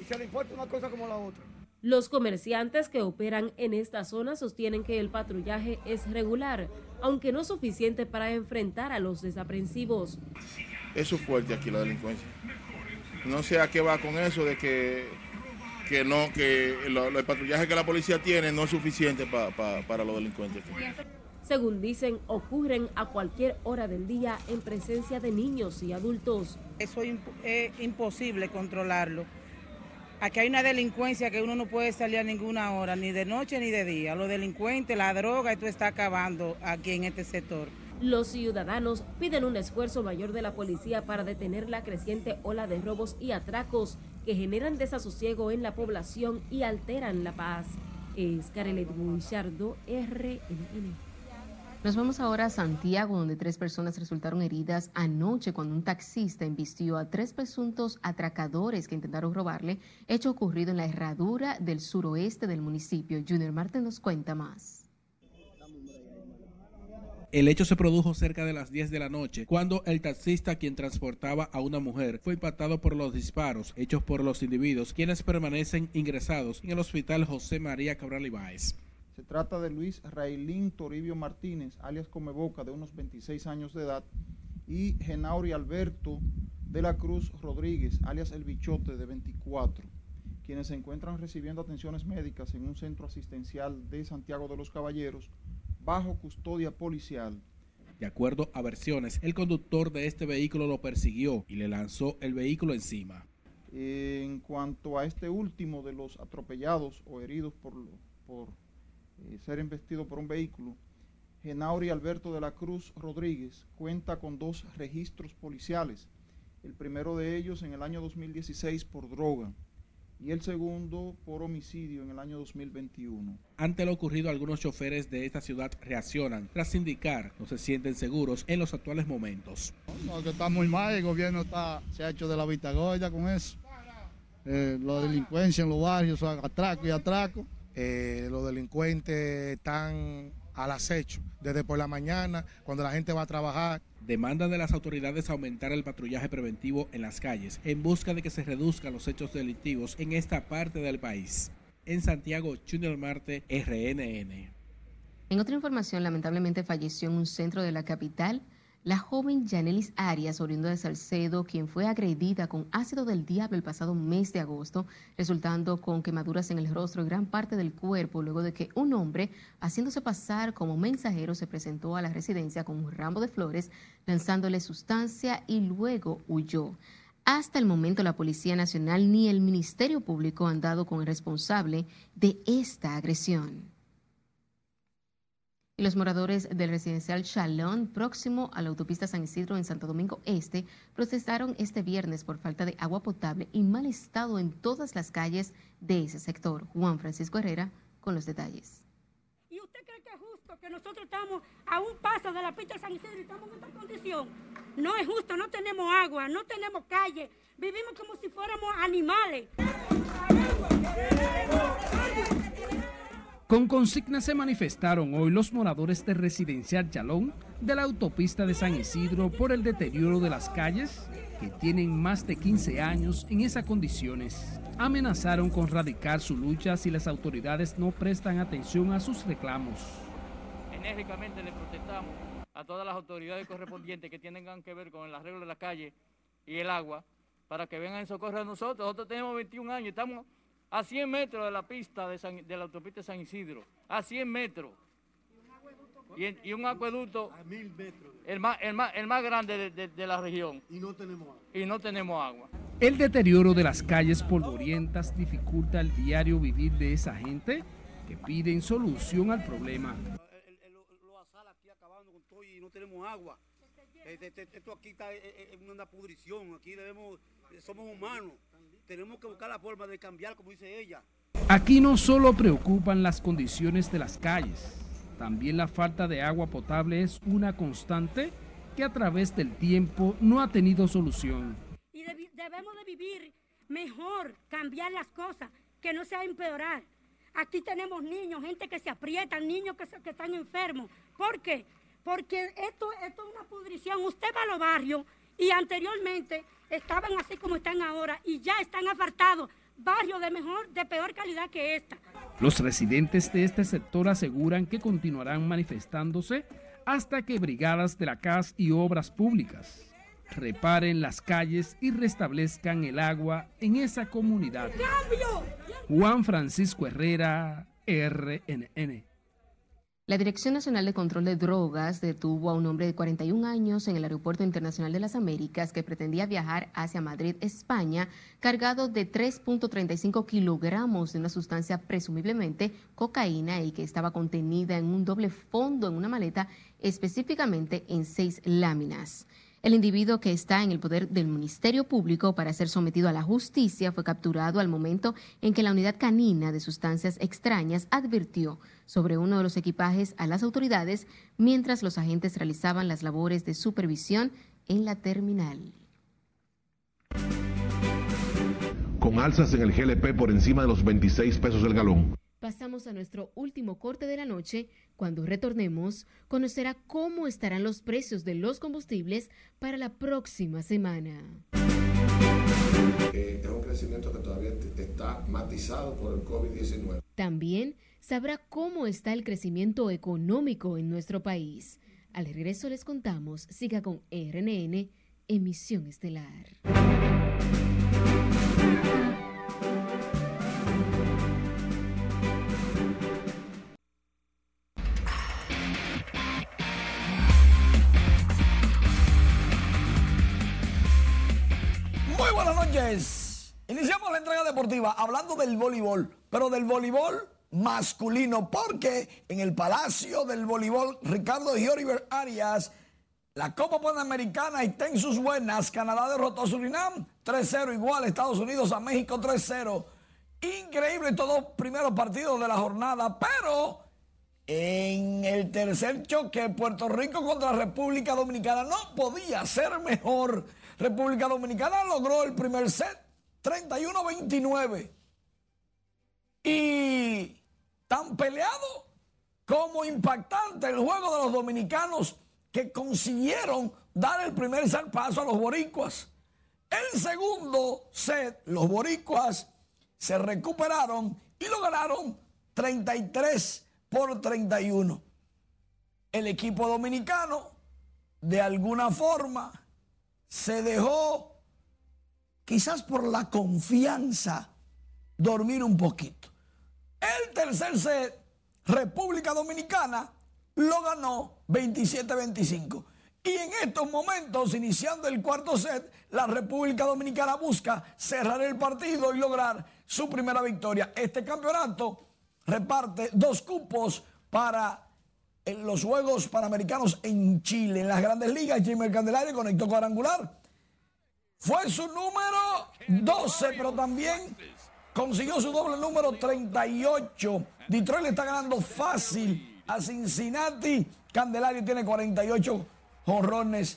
[SPEAKER 32] Y se le importa una cosa como la otra.
[SPEAKER 12] Los comerciantes que operan en esta zona sostienen que el patrullaje es regular, aunque no suficiente para enfrentar a los desaprensivos.
[SPEAKER 36] Eso es fuerte aquí la delincuencia. No sé a qué va con eso de que, que no que lo, el patrullaje que la policía tiene no es suficiente pa, pa, para los delincuentes.
[SPEAKER 12] Según dicen, ocurren a cualquier hora del día en presencia de niños y adultos.
[SPEAKER 37] Eso es, imp es imposible controlarlo Aquí hay una delincuencia que uno no puede salir a ninguna hora, ni de noche ni de día. Los delincuentes, la droga, esto está acabando aquí en este sector.
[SPEAKER 12] Los ciudadanos piden un esfuerzo mayor de la policía para detener la creciente ola de robos y atracos que generan desasosiego en la población y alteran la paz. Es Carelet Guillardo, RNN.
[SPEAKER 2] Nos vamos ahora a Santiago, donde tres personas resultaron heridas anoche cuando un taxista embistió a tres presuntos atracadores que intentaron robarle, hecho ocurrido en la herradura del suroeste del municipio. Junior Martin nos cuenta más.
[SPEAKER 38] El hecho se produjo cerca de las 10 de la noche, cuando el taxista quien transportaba a una mujer fue impactado por los disparos hechos por los individuos, quienes permanecen ingresados en el hospital José María Cabral Ibáez.
[SPEAKER 39] Se trata de Luis Railín Toribio Martínez, alias Comeboca, de unos 26 años de edad, y Genauri Alberto de la Cruz Rodríguez, alias El Bichote, de 24, quienes se encuentran recibiendo atenciones médicas en un centro asistencial de Santiago de los Caballeros bajo custodia policial.
[SPEAKER 38] De acuerdo a versiones, el conductor de este vehículo lo persiguió y le lanzó el vehículo encima.
[SPEAKER 39] En cuanto a este último de los atropellados o heridos por, por eh, ser investido por un vehículo, Genauri Alberto de la Cruz Rodríguez cuenta con dos registros policiales, el primero de ellos en el año 2016 por droga y el segundo por homicidio en el año 2021.
[SPEAKER 38] Ante lo ocurrido, algunos choferes de esta ciudad reaccionan tras indicar no se sienten seguros en los actuales momentos.
[SPEAKER 31] No, que está muy mal, el gobierno está, se ha hecho de la vista gorda con eso. Eh, la delincuencia en los barrios, atraco y atraco.
[SPEAKER 32] Eh, los delincuentes están al acecho desde por la mañana, cuando la gente va a trabajar.
[SPEAKER 38] Demandan de las autoridades aumentar el patrullaje preventivo en las calles en busca de que se reduzcan los hechos delictivos en esta parte del país. En Santiago, Junior Marte, RNN.
[SPEAKER 2] En otra información, lamentablemente falleció en un centro de la capital la joven Yanelis Arias, oriunda de Salcedo, quien fue agredida con ácido del diablo el pasado mes de agosto, resultando con quemaduras en el rostro y gran parte del cuerpo, luego de que un hombre, haciéndose pasar como mensajero, se presentó a la residencia con un ramo de flores, lanzándole sustancia y luego huyó. Hasta el momento la Policía Nacional ni el Ministerio Público han dado con el responsable de esta agresión. Y los moradores del residencial Chalón, próximo a la autopista San Isidro en Santo Domingo Este, protestaron este viernes por falta de agua potable y mal estado en todas las calles de ese sector. Juan Francisco Herrera con los detalles.
[SPEAKER 40] ¿Y usted cree que es justo que nosotros estamos a un paso de la pista de San Isidro y estamos en esta condición? No es justo, no tenemos agua, no tenemos calle, vivimos como si fuéramos animales.
[SPEAKER 41] Con consigna se manifestaron hoy los moradores de Residencial Chalón de la autopista de San Isidro por el deterioro de las calles que tienen más de 15 años en esas condiciones. Amenazaron con radicar su lucha si las autoridades no prestan atención a sus reclamos.
[SPEAKER 37] Enérgicamente le protestamos a todas las autoridades correspondientes que tengan que ver con el arreglo de la calle y el agua para que vengan en socorro a nosotros. Nosotros tenemos 21 años, estamos a 100 metros de la pista de, la autopista de San Isidro, a 100 metros. Y, un acueducto a mil metros. El más, el más, el más grande de, la región.
[SPEAKER 42] Y no tenemos agua.
[SPEAKER 37] Y no tenemos agua.
[SPEAKER 41] El deterioro de las calles polvorientas dificulta el diario vivir de esa gente que piden solución al problema.
[SPEAKER 42] aquí acabando con todo y no tenemos agua. Este, este, esto aquí está en una pudrición, aquí debemos, somos humanos tenemos que buscar la forma de cambiar, como dice ella.
[SPEAKER 41] Aquí no solo preocupan las condiciones de las calles, también la falta de agua potable es una constante que a través del tiempo no ha tenido solución.
[SPEAKER 40] Y debemos de vivir mejor, cambiar las cosas, que no sea empeorar. Aquí tenemos niños, gente que se aprietan, niños que, que están enfermos. ¿Por qué? Porque esto, esto es una pudrición. Usted va a los barrios y anteriormente estaban así como están ahora y ya están apartados barrios de mejor, de peor calidad que esta.
[SPEAKER 41] Los residentes de este sector aseguran que continuarán manifestándose hasta que brigadas de la CAS y obras públicas reparen las calles y restablezcan el agua en esa comunidad. Juan Francisco Herrera, RNN.
[SPEAKER 2] La Dirección Nacional de Control de Drogas detuvo a un hombre de 41 años en el Aeropuerto Internacional de las Américas que pretendía viajar hacia Madrid, España, cargado de 3.35 kilogramos de una sustancia presumiblemente cocaína y que estaba contenida en un doble fondo en una maleta, específicamente en seis láminas. El individuo que está en el poder del Ministerio Público para ser sometido a la justicia fue capturado al momento en que la unidad canina de sustancias extrañas advirtió sobre uno de los equipajes a las autoridades mientras los agentes realizaban las labores de supervisión en la terminal.
[SPEAKER 43] Con alzas en el GLP por encima de los 26 pesos el galón.
[SPEAKER 2] Pasamos a nuestro último corte de la noche. Cuando retornemos, conocerá cómo estarán los precios de los combustibles para la próxima semana.
[SPEAKER 44] Eh, es un crecimiento que todavía está matizado por el COVID-19.
[SPEAKER 2] También sabrá cómo está el crecimiento económico en nuestro país. Al regreso les contamos, siga con RNN, emisión estelar.
[SPEAKER 45] Deportiva hablando del voleibol, pero del voleibol masculino, porque en el Palacio del Voleibol Ricardo Gioriver Arias, la Copa Panamericana está en sus buenas. Canadá derrotó a Surinam 3-0 igual, Estados Unidos a México 3-0. Increíble todos primeros partidos de la jornada, pero en el tercer choque, Puerto Rico contra República Dominicana no podía ser mejor. República Dominicana logró el primer set 31-29. Y tan peleado como impactante el juego de los dominicanos que consiguieron dar el primer paso a los boricuas. El segundo set, los boricuas se recuperaron y lo ganaron 33 por 31. El equipo dominicano, de alguna forma, se dejó, quizás por la confianza, dormir un poquito. El tercer set, República Dominicana, lo ganó 27-25. Y en estos momentos, iniciando el cuarto set, la República Dominicana busca cerrar el partido y lograr su primera victoria. Este campeonato reparte dos cupos para los Juegos Panamericanos en Chile. En las grandes ligas, Jimmy Candelario conectó cuadrangular. Fue su número 12, pero también consiguió su doble número 38. Detroit le está ganando fácil a Cincinnati. Candelario tiene 48 jonrones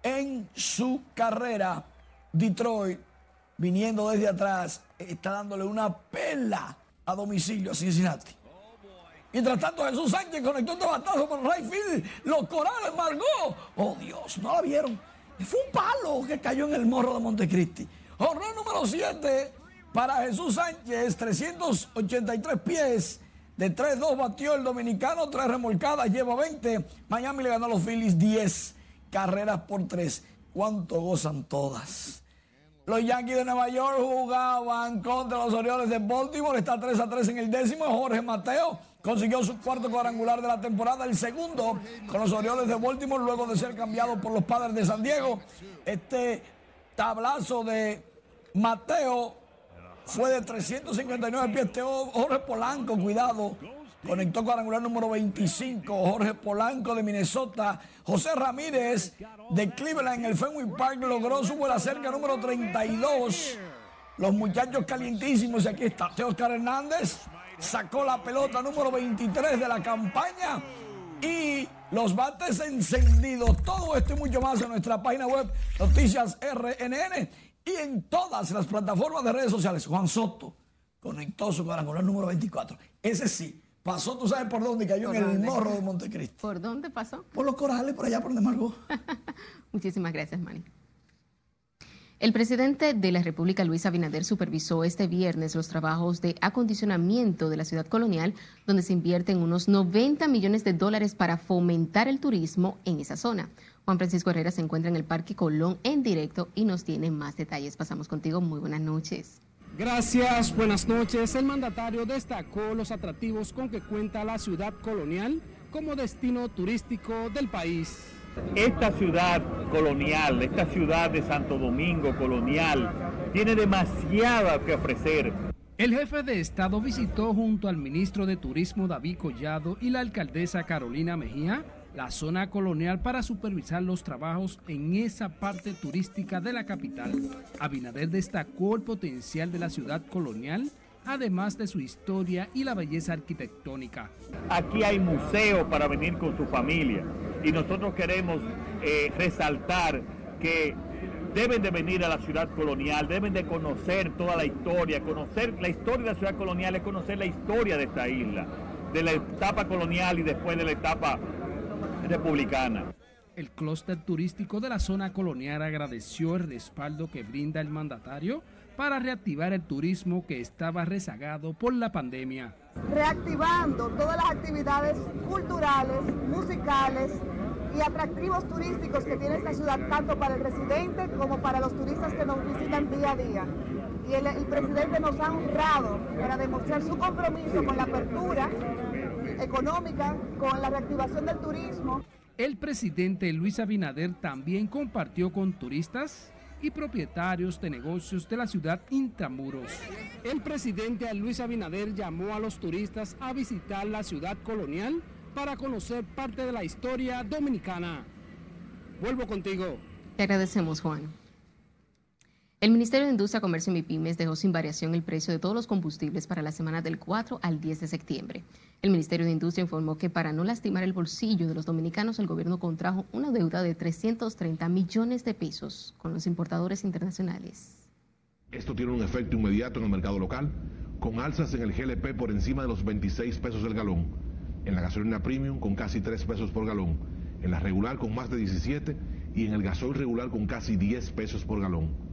[SPEAKER 45] en su carrera. Detroit, viniendo desde atrás, está dándole una pela a domicilio a Cincinnati. Mientras tanto, Jesús Sánchez conectó este batazo por Rayfield. Los corales, Margot. Oh, Dios, no la vieron. Fue un palo que cayó en el morro de Montecristi. Horror número 7 para Jesús Sánchez, 383 pies. De 3-2 batió el dominicano, 3 remolcadas, lleva 20. Miami le ganó a los Phillies 10 carreras por 3. ¿Cuánto gozan todas? Los Yankees de Nueva York jugaban contra los Orioles de Baltimore. Está 3 a 3 en el décimo. Jorge Mateo consiguió su cuarto cuadrangular de la temporada, el segundo con los Orioles de Baltimore, luego de ser cambiado por los Padres de San Diego. Este tablazo de Mateo fue de 359 pies. Jorge Polanco, cuidado. Conectó cuadrangular número 25. Jorge Polanco de Minnesota. José Ramírez de Cleveland en el Fenway Park logró su vuela cerca número 32. Los muchachos calientísimos. Y aquí está Oscar Hernández. Sacó la pelota número 23 de la campaña. Y los bates encendidos. Todo esto y mucho más en nuestra página web Noticias RNN y en todas las plataformas de redes sociales. Juan Soto conectó su cuadrangular número 24. Ese sí, pasó, tú sabes por dónde, cayó en el morro de Montecristo.
[SPEAKER 2] ¿Por dónde pasó?
[SPEAKER 45] Por los corales, por allá, por donde Margot.
[SPEAKER 2] Muchísimas gracias, Manny. El presidente de la República, Luis Abinader, supervisó este viernes los trabajos de acondicionamiento de la ciudad colonial, donde se invierten unos 90 millones de dólares para fomentar el turismo en esa zona. Juan Francisco Herrera se encuentra en el Parque Colón en directo y nos tiene más detalles. Pasamos contigo. Muy buenas noches.
[SPEAKER 41] Gracias, buenas noches. El mandatario destacó los atractivos con que cuenta la ciudad colonial como destino turístico del país.
[SPEAKER 46] Esta ciudad colonial, esta ciudad de Santo Domingo colonial, tiene demasiado que ofrecer.
[SPEAKER 41] El jefe de Estado visitó junto al ministro de Turismo David Collado y la alcaldesa Carolina Mejía la zona colonial para supervisar los trabajos en esa parte turística de la capital. Abinader destacó el potencial de la ciudad colonial, además de su historia y la belleza arquitectónica.
[SPEAKER 46] Aquí hay museo para venir con su familia y nosotros queremos eh, resaltar que deben de venir a la ciudad colonial, deben de conocer toda la historia, conocer la historia de la ciudad colonial es conocer la historia de esta isla, de la etapa colonial y después de la etapa republicana.
[SPEAKER 41] El clúster turístico de la zona colonial agradeció el respaldo que brinda el mandatario para reactivar el turismo que estaba rezagado por la pandemia.
[SPEAKER 47] Reactivando todas las actividades culturales, musicales y atractivos turísticos que tiene esta ciudad, tanto para el residente como para los turistas que nos visitan día a día. Y el, el presidente nos ha honrado para demostrar su compromiso con la apertura económica, con la reactivación del turismo.
[SPEAKER 41] El presidente Luis Abinader también compartió con turistas y propietarios de negocios de la ciudad Intramuros. El presidente Luis Abinader llamó a los turistas a visitar la ciudad colonial para conocer parte de la historia dominicana. Vuelvo contigo.
[SPEAKER 2] Te agradecemos, Juan. El Ministerio de Industria, Comercio y MIPIMES dejó sin variación el precio de todos los combustibles para la semana del 4 al 10 de septiembre. El Ministerio de Industria informó que para no lastimar el bolsillo de los dominicanos, el gobierno contrajo una deuda de 330 millones de pesos con los importadores internacionales.
[SPEAKER 43] Esto tiene un efecto inmediato en el mercado local, con alzas en el GLP por encima de los 26 pesos el galón, en la gasolina premium con casi 3 pesos por galón, en la regular con más de 17 y en el gasoil regular con casi 10 pesos por galón.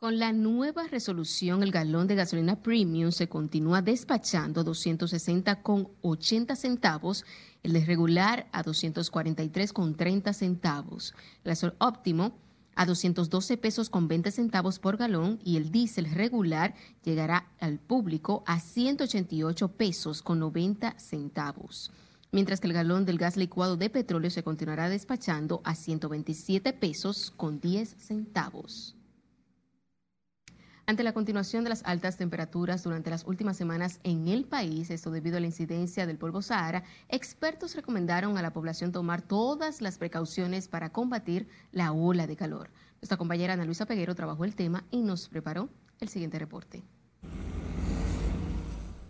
[SPEAKER 2] Con la nueva resolución, el galón de gasolina premium se continúa despachando a 260 con 80 centavos, el de regular a 243 con 30 centavos, el gasol óptimo a 212 pesos con 20 centavos por galón y el diésel regular llegará al público a 188 pesos con 90 centavos. Mientras que el galón del gas licuado de petróleo se continuará despachando a 127 pesos con 10 centavos. Ante la continuación de las altas temperaturas durante las últimas semanas en el país, esto debido a la incidencia del polvo Sahara, expertos recomendaron a la población tomar todas las precauciones para combatir la ola de calor. Nuestra compañera Ana Luisa Peguero trabajó el tema y nos preparó el siguiente reporte.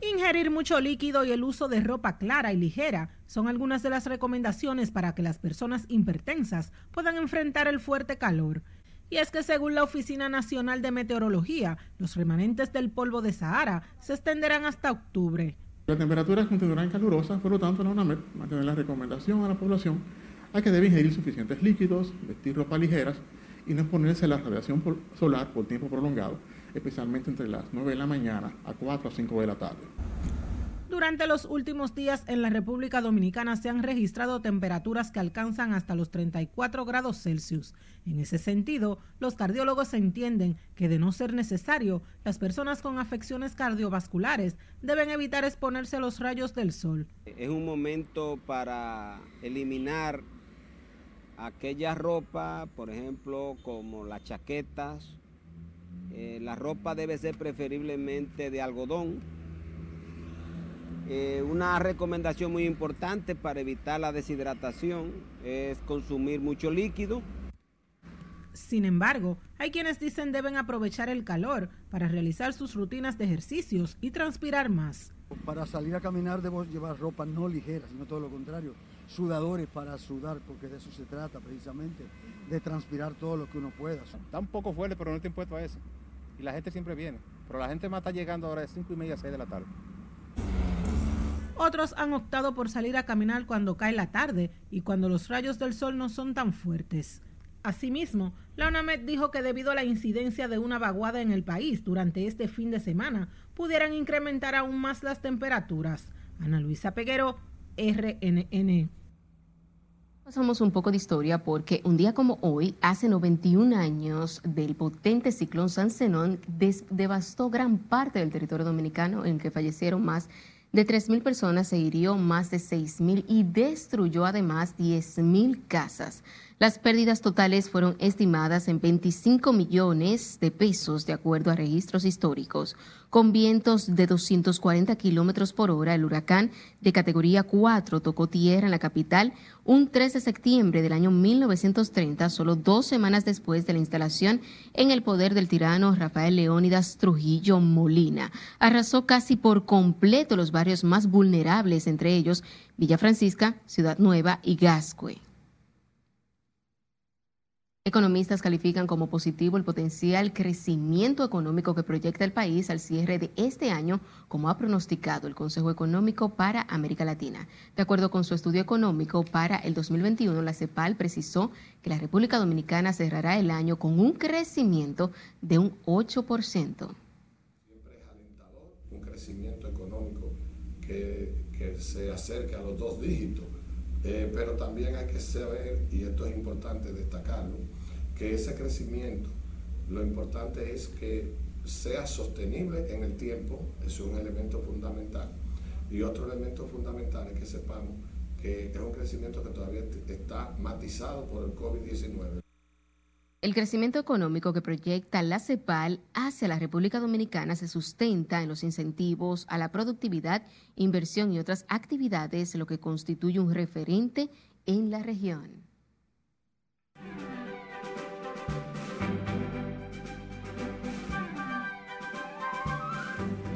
[SPEAKER 48] Ingerir mucho líquido y el uso de ropa clara y ligera son algunas de las recomendaciones para que las personas hipertensas puedan enfrentar el fuerte calor. Y es que según la Oficina Nacional de Meteorología, los remanentes del polvo de Sahara se extenderán hasta octubre.
[SPEAKER 49] Las temperaturas continuarán calurosas, por lo tanto la UNAMED mantiene la recomendación a la población a que debe ingerir suficientes líquidos, vestir ropa ligeras y no exponerse a la radiación solar por tiempo prolongado especialmente entre las 9 de la mañana a 4 o 5 de la tarde.
[SPEAKER 48] Durante los últimos días en la República Dominicana se han registrado temperaturas que alcanzan hasta los 34 grados Celsius. En ese sentido, los cardiólogos entienden que de no ser necesario, las personas con afecciones cardiovasculares deben evitar exponerse a los rayos del sol.
[SPEAKER 50] Es un momento para eliminar aquella ropa, por ejemplo, como las chaquetas, eh, la ropa debe ser preferiblemente de algodón. Eh, una recomendación muy importante para evitar la deshidratación es consumir mucho líquido.
[SPEAKER 48] Sin embargo, hay quienes dicen deben aprovechar el calor para realizar sus rutinas de ejercicios y transpirar más.
[SPEAKER 42] Para salir a caminar debemos llevar ropa no ligera, sino todo lo contrario, sudadores para sudar, porque de eso se trata precisamente, de transpirar todo lo que uno pueda.
[SPEAKER 51] Está un poco fuerte, pero no estoy impuesto a eso y la gente siempre viene. Pero la gente más está llegando ahora de 5 y media a 6 de la tarde.
[SPEAKER 48] Otros han optado por salir a caminar cuando cae la tarde y cuando los rayos del sol no son tan fuertes. Asimismo, la UNAMED dijo que debido a la incidencia de una vaguada en el país durante este fin de semana, pudieran incrementar aún más las temperaturas. Ana Luisa Peguero, RNN.
[SPEAKER 2] Pasamos un poco de historia porque un día como hoy, hace 91 años, del potente ciclón San Zenón devastó gran parte del territorio dominicano en que fallecieron más de 3.000 personas, se hirió más de 6.000 y destruyó además 10.000 casas. Las pérdidas totales fueron estimadas en 25 millones de pesos, de acuerdo a registros históricos. Con vientos de 240 kilómetros por hora, el huracán de categoría 4 tocó tierra en la capital un 3 de septiembre del año 1930, solo dos semanas después de la instalación en el poder del tirano Rafael Leónidas Trujillo Molina. Arrasó casi por completo los barrios más vulnerables, entre ellos Villa Francisca, Ciudad Nueva y Gascue. Economistas califican como positivo el potencial crecimiento económico que proyecta el país al cierre de este año, como ha pronosticado el Consejo Económico para América Latina. De acuerdo con su estudio económico para el 2021, la CEPAL precisó que la República Dominicana cerrará el año con un crecimiento de un 8%. Siempre
[SPEAKER 44] es alentador un crecimiento económico que, se acerque a los dos dígitos. Eh, pero también hay que saber, y esto es importante destacarlo, que ese crecimiento, lo importante es que sea sostenible en el tiempo, es un elemento fundamental. Y otro elemento fundamental es que sepamos que es un crecimiento que todavía está matizado por el COVID-19.
[SPEAKER 2] El crecimiento económico que proyecta la CEPAL hacia la República Dominicana se sustenta en los incentivos a la productividad, inversión y otras actividades, lo que constituye un referente en la región.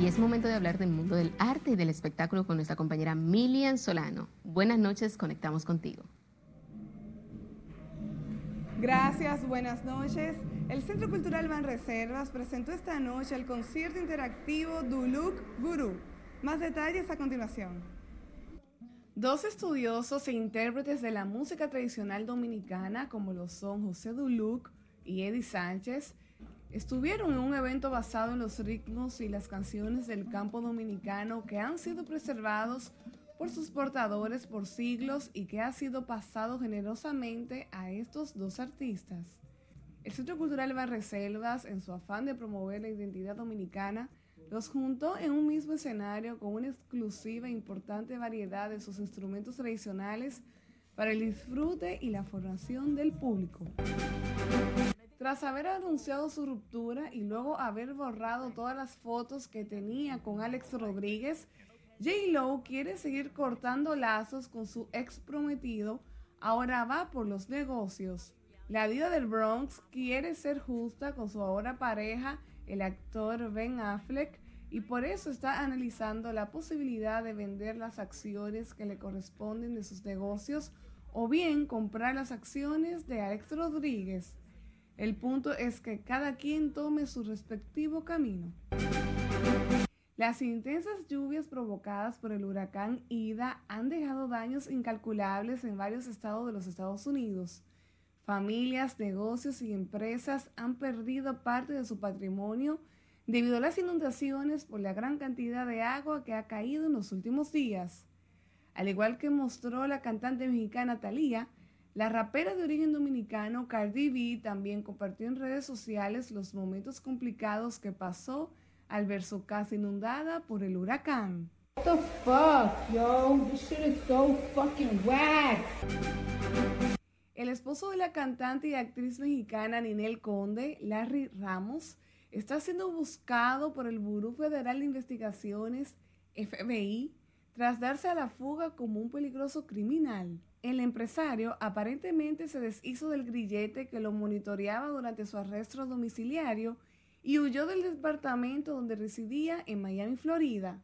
[SPEAKER 2] Y es momento de hablar del mundo del arte y del espectáculo con nuestra compañera Milian Solano. Buenas noches, conectamos contigo.
[SPEAKER 52] Gracias, buenas noches. El Centro Cultural Reservas presentó esta noche el concierto interactivo Duluk Guru. Más detalles a continuación. Dos estudiosos e intérpretes de la música tradicional dominicana, como lo son José Duluk y Eddie Sánchez, Estuvieron en un evento basado en los ritmos y las canciones del campo dominicano que han sido preservados por sus portadores por siglos y que ha sido pasado generosamente a estos dos artistas. El Centro Cultural Barreselvas, en su afán de promover la identidad dominicana, los juntó en un mismo escenario con una exclusiva e importante variedad de sus instrumentos tradicionales para el disfrute y la formación del público. Tras haber anunciado su ruptura y luego haber borrado todas las fotos que tenía con Alex Rodríguez, J. Lo quiere seguir cortando lazos con su ex prometido, ahora va por los negocios. La vida del Bronx quiere ser justa con su ahora pareja, el actor Ben Affleck, y por eso está analizando la posibilidad de vender las acciones que le corresponden de sus negocios o bien comprar las acciones de Alex Rodríguez. El punto es que cada quien tome su respectivo camino. Las intensas lluvias provocadas por el huracán Ida han dejado daños incalculables en varios estados de los Estados Unidos. Familias, negocios y empresas han perdido parte de su patrimonio debido a las inundaciones por la gran cantidad de agua que ha caído en los últimos días. Al igual que mostró la cantante mexicana Thalía, la rapera de origen dominicano Cardi B también compartió en redes sociales los momentos complicados que pasó al ver su casa inundada por el huracán.
[SPEAKER 53] What the fuck, yo? This shit is so fucking whack.
[SPEAKER 52] El esposo de la cantante y actriz mexicana Ninel Conde, Larry Ramos, está siendo buscado por el Buró Federal de Investigaciones, FBI, tras darse a la fuga como un peligroso criminal. El empresario aparentemente se deshizo del grillete que lo monitoreaba durante su arresto domiciliario y huyó del departamento donde residía en Miami, Florida.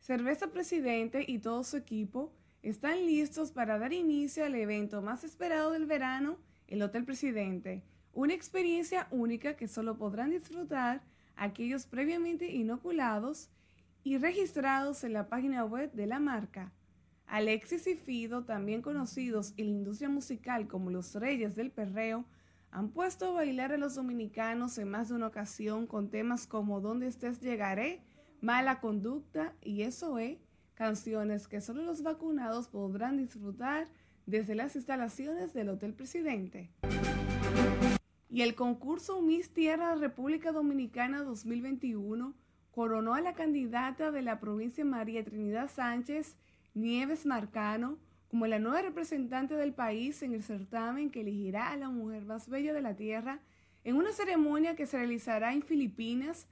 [SPEAKER 52] Cerveza Presidente y todo su equipo están listos para dar inicio al evento más esperado del verano, el Hotel Presidente, una experiencia única que solo podrán disfrutar aquellos previamente inoculados y registrados en la página web de la marca. Alexis y Fido, también conocidos en la industria musical como los Reyes del Perreo, han puesto a bailar a los dominicanos en más de una ocasión con temas como Donde estés llegaré, Mala conducta y Eso es, canciones que solo los vacunados podrán disfrutar desde las instalaciones del Hotel Presidente. Y el concurso Miss Tierra República Dominicana 2021 coronó a la candidata de la provincia María Trinidad Sánchez Nieves Marcano como la nueva representante del país en el certamen que elegirá a la mujer más bella de la tierra en una ceremonia que se realizará en Filipinas,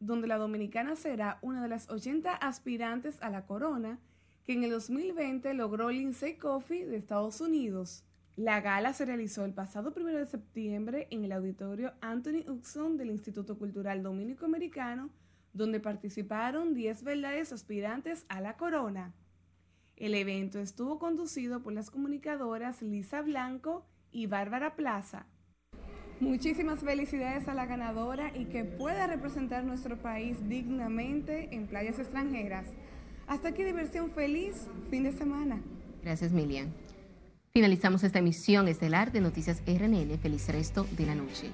[SPEAKER 52] donde la dominicana será una de las 80 aspirantes a la corona que en el 2020 logró Lindsay Coffey de Estados Unidos. La gala se realizó el pasado 1 de septiembre en el auditorio Anthony Hudson del Instituto Cultural Dominico Americano, donde participaron 10 verdades aspirantes a la corona. El evento estuvo conducido por las comunicadoras Lisa Blanco y Bárbara Plaza. Muchísimas felicidades a la ganadora y que pueda representar nuestro país dignamente en playas extranjeras. Hasta aquí diversión feliz, fin de semana.
[SPEAKER 2] Gracias, Milian. Finalizamos esta emisión estelar de Noticias RNN. Feliz resto de la noche.